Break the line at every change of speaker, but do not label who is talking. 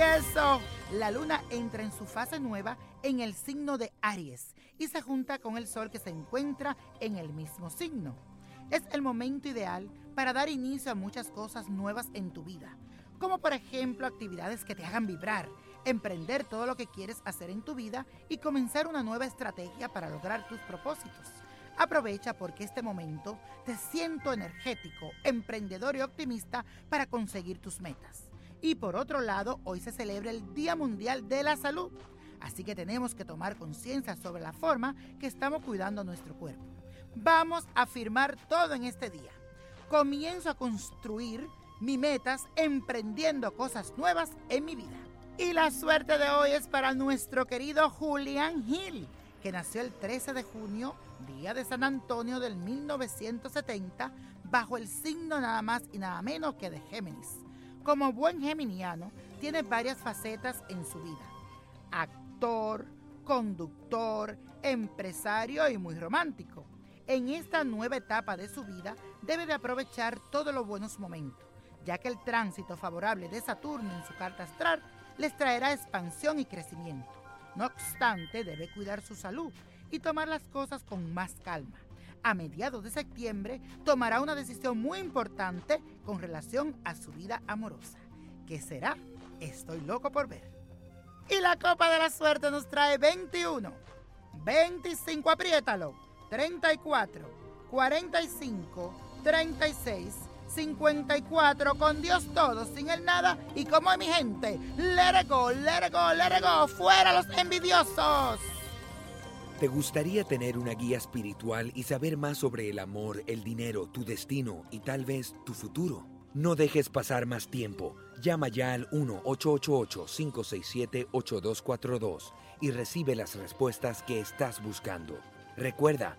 eso, la luna entra en su fase nueva en el signo de Aries y se junta con el sol que se encuentra en el mismo signo. Es el momento ideal para dar inicio a muchas cosas nuevas en tu vida, como por ejemplo actividades que te hagan vibrar, emprender todo lo que quieres hacer en tu vida y comenzar una nueva estrategia para lograr tus propósitos. Aprovecha porque este momento te siento energético, emprendedor y optimista para conseguir tus metas. Y por otro lado, hoy se celebra el Día Mundial de la Salud. Así que tenemos que tomar conciencia sobre la forma que estamos cuidando nuestro cuerpo. Vamos a firmar todo en este día. Comienzo a construir mis metas emprendiendo cosas nuevas en mi vida. Y la suerte de hoy es para nuestro querido Julián Gil, que nació el 13 de junio, día de San Antonio del 1970, bajo el signo nada más y nada menos que de Géminis. Como buen geminiano, tiene varias facetas en su vida. Actor, conductor, empresario y muy romántico. En esta nueva etapa de su vida debe de aprovechar todos los buenos momentos, ya que el tránsito favorable de Saturno en su carta astral les traerá expansión y crecimiento. No obstante, debe cuidar su salud y tomar las cosas con más calma a mediados de septiembre tomará una decisión muy importante con relación a su vida amorosa. ¿Qué será? Estoy loco por ver. Y la copa de la suerte nos trae 21, 25, apriétalo, 34, 45, 36, 54, con Dios todo, sin el nada, y como mi gente, let it go, let it go, let it go, fuera los envidiosos.
¿Te gustaría tener una guía espiritual y saber más sobre el amor, el dinero, tu destino y tal vez tu futuro? No dejes pasar más tiempo. Llama ya al 1-888-567-8242 y recibe las respuestas que estás buscando. Recuerda,